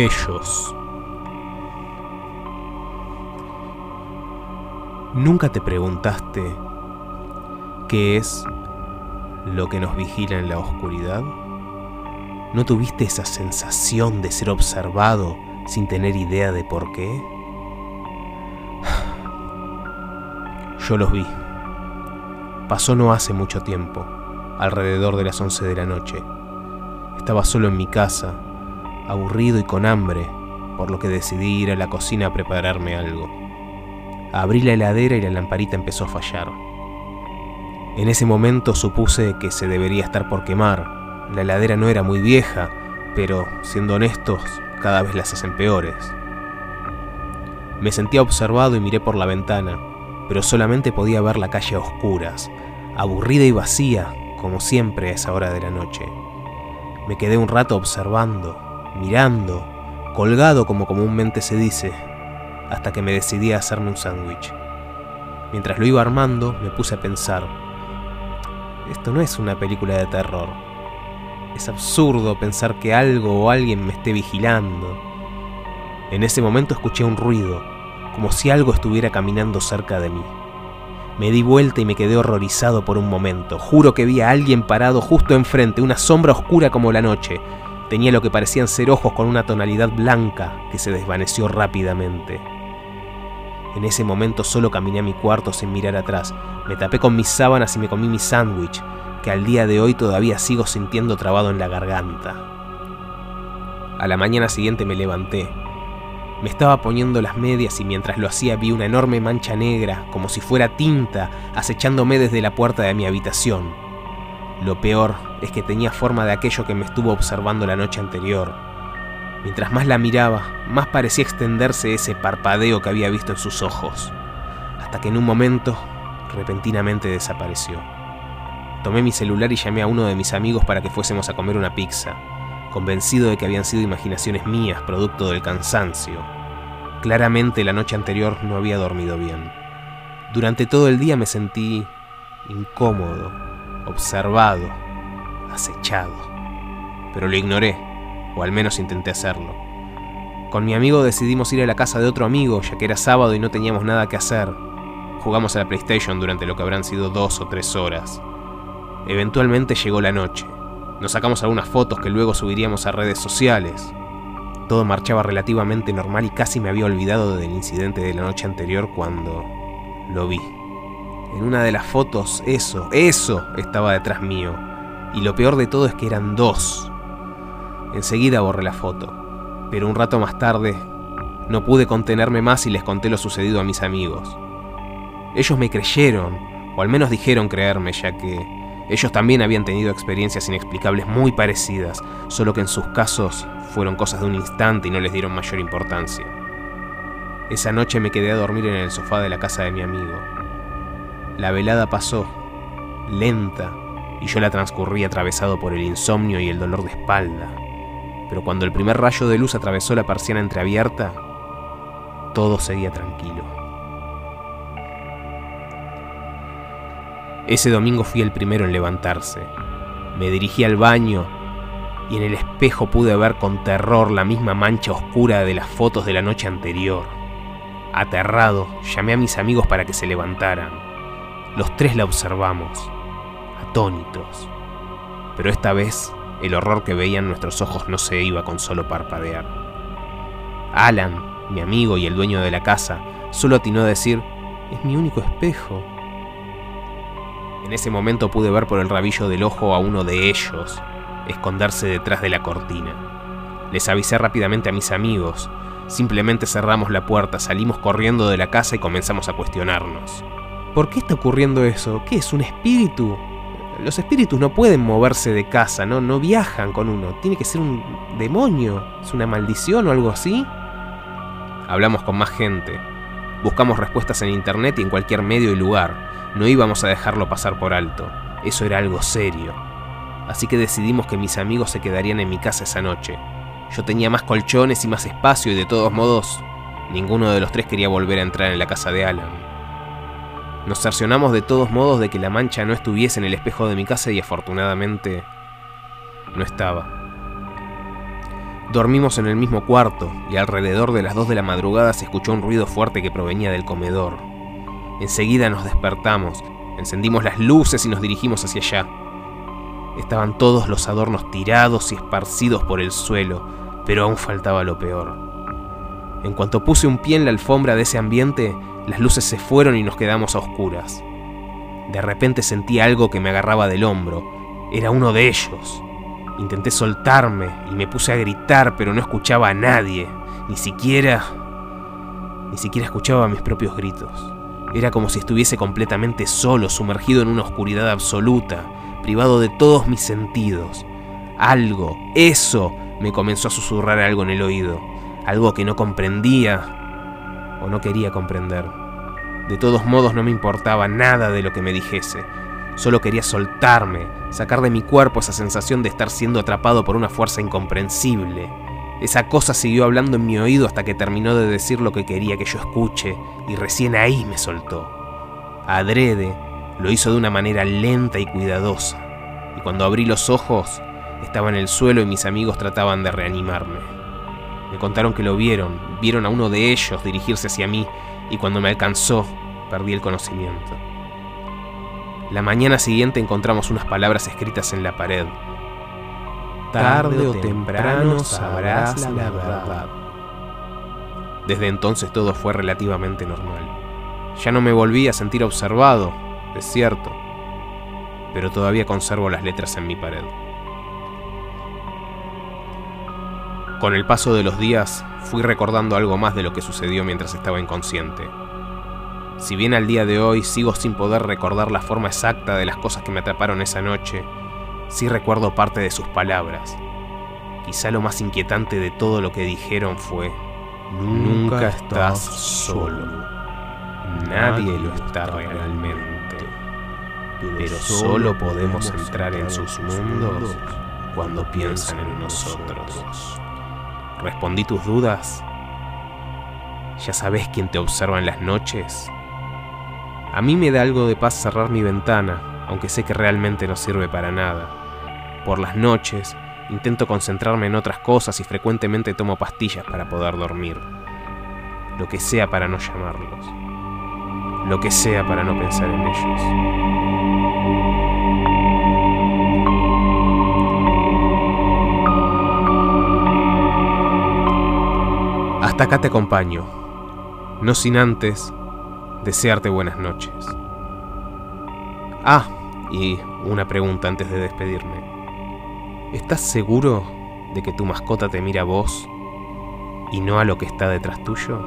Ellos. ¿Nunca te preguntaste qué es lo que nos vigila en la oscuridad? ¿No tuviste esa sensación de ser observado sin tener idea de por qué? Yo los vi. Pasó no hace mucho tiempo, alrededor de las 11 de la noche. Estaba solo en mi casa, aburrido y con hambre, por lo que decidí ir a la cocina a prepararme algo. Abrí la heladera y la lamparita empezó a fallar. En ese momento supuse que se debería estar por quemar. La heladera no era muy vieja, pero, siendo honestos, cada vez las hacen peores. Me sentía observado y miré por la ventana, pero solamente podía ver la calle a oscuras, aburrida y vacía, como siempre a esa hora de la noche. Me quedé un rato observando, mirando, colgado como comúnmente se dice, hasta que me decidí a hacerme un sándwich. Mientras lo iba armando, me puse a pensar, esto no es una película de terror. Es absurdo pensar que algo o alguien me esté vigilando. En ese momento escuché un ruido, como si algo estuviera caminando cerca de mí. Me di vuelta y me quedé horrorizado por un momento. Juro que vi a alguien parado justo enfrente, una sombra oscura como la noche. Tenía lo que parecían ser ojos con una tonalidad blanca que se desvaneció rápidamente. En ese momento solo caminé a mi cuarto sin mirar atrás. Me tapé con mis sábanas y me comí mi sándwich, que al día de hoy todavía sigo sintiendo trabado en la garganta. A la mañana siguiente me levanté. Me estaba poniendo las medias y mientras lo hacía vi una enorme mancha negra, como si fuera tinta, acechándome desde la puerta de mi habitación. Lo peor es que tenía forma de aquello que me estuvo observando la noche anterior, Mientras más la miraba, más parecía extenderse ese parpadeo que había visto en sus ojos, hasta que en un momento repentinamente desapareció. Tomé mi celular y llamé a uno de mis amigos para que fuésemos a comer una pizza, convencido de que habían sido imaginaciones mías, producto del cansancio. Claramente la noche anterior no había dormido bien. Durante todo el día me sentí incómodo, observado, acechado, pero lo ignoré o al menos intenté hacerlo. Con mi amigo decidimos ir a la casa de otro amigo, ya que era sábado y no teníamos nada que hacer. Jugamos a la PlayStation durante lo que habrán sido dos o tres horas. Eventualmente llegó la noche. Nos sacamos algunas fotos que luego subiríamos a redes sociales. Todo marchaba relativamente normal y casi me había olvidado del incidente de la noche anterior cuando lo vi. En una de las fotos, eso, eso estaba detrás mío. Y lo peor de todo es que eran dos. Enseguida borré la foto, pero un rato más tarde no pude contenerme más y les conté lo sucedido a mis amigos. Ellos me creyeron, o al menos dijeron creerme, ya que ellos también habían tenido experiencias inexplicables muy parecidas, solo que en sus casos fueron cosas de un instante y no les dieron mayor importancia. Esa noche me quedé a dormir en el sofá de la casa de mi amigo. La velada pasó, lenta, y yo la transcurrí atravesado por el insomnio y el dolor de espalda pero cuando el primer rayo de luz atravesó la persiana entreabierta, todo seguía tranquilo. Ese domingo fui el primero en levantarse. Me dirigí al baño y en el espejo pude ver con terror la misma mancha oscura de las fotos de la noche anterior. Aterrado, llamé a mis amigos para que se levantaran. Los tres la observamos, atónitos. Pero esta vez el horror que veían nuestros ojos no se iba con solo parpadear. Alan, mi amigo y el dueño de la casa, solo atinó a decir, es mi único espejo. En ese momento pude ver por el rabillo del ojo a uno de ellos esconderse detrás de la cortina. Les avisé rápidamente a mis amigos. Simplemente cerramos la puerta, salimos corriendo de la casa y comenzamos a cuestionarnos. ¿Por qué está ocurriendo eso? ¿Qué es un espíritu? Los espíritus no pueden moverse de casa, ¿no? No viajan con uno. Tiene que ser un demonio. ¿Es una maldición o algo así? Hablamos con más gente. Buscamos respuestas en internet y en cualquier medio y lugar. No íbamos a dejarlo pasar por alto. Eso era algo serio. Así que decidimos que mis amigos se quedarían en mi casa esa noche. Yo tenía más colchones y más espacio y de todos modos, ninguno de los tres quería volver a entrar en la casa de Alan. Nos cercionamos de todos modos de que la mancha no estuviese en el espejo de mi casa y afortunadamente no estaba. Dormimos en el mismo cuarto y alrededor de las 2 de la madrugada se escuchó un ruido fuerte que provenía del comedor. Enseguida nos despertamos, encendimos las luces y nos dirigimos hacia allá. Estaban todos los adornos tirados y esparcidos por el suelo, pero aún faltaba lo peor. En cuanto puse un pie en la alfombra de ese ambiente, las luces se fueron y nos quedamos a oscuras. De repente sentí algo que me agarraba del hombro. Era uno de ellos. Intenté soltarme y me puse a gritar, pero no escuchaba a nadie. Ni siquiera... Ni siquiera escuchaba mis propios gritos. Era como si estuviese completamente solo, sumergido en una oscuridad absoluta, privado de todos mis sentidos. Algo, eso, me comenzó a susurrar algo en el oído. Algo que no comprendía o no quería comprender. De todos modos no me importaba nada de lo que me dijese. Solo quería soltarme, sacar de mi cuerpo esa sensación de estar siendo atrapado por una fuerza incomprensible. Esa cosa siguió hablando en mi oído hasta que terminó de decir lo que quería que yo escuche, y recién ahí me soltó. Adrede lo hizo de una manera lenta y cuidadosa, y cuando abrí los ojos estaba en el suelo y mis amigos trataban de reanimarme. Me contaron que lo vieron, vieron a uno de ellos dirigirse hacia mí, y cuando me alcanzó, perdí el conocimiento. La mañana siguiente encontramos unas palabras escritas en la pared. Tarde o temprano sabrás la verdad. Desde entonces todo fue relativamente normal. Ya no me volví a sentir observado, es cierto, pero todavía conservo las letras en mi pared. Con el paso de los días, fui recordando algo más de lo que sucedió mientras estaba inconsciente. Si bien al día de hoy sigo sin poder recordar la forma exacta de las cosas que me atraparon esa noche, sí recuerdo parte de sus palabras. Quizá lo más inquietante de todo lo que dijeron fue, nunca estás solo. Nadie lo está realmente. Pero solo podemos entrar en sus mundos cuando piensan en nosotros. ¿Respondí tus dudas? ¿Ya sabes quién te observa en las noches? A mí me da algo de paz cerrar mi ventana, aunque sé que realmente no sirve para nada. Por las noches, intento concentrarme en otras cosas y frecuentemente tomo pastillas para poder dormir. Lo que sea para no llamarlos. Lo que sea para no pensar en ellos. Acá te acompaño, no sin antes desearte buenas noches. Ah, y una pregunta antes de despedirme. ¿Estás seguro de que tu mascota te mira a vos y no a lo que está detrás tuyo?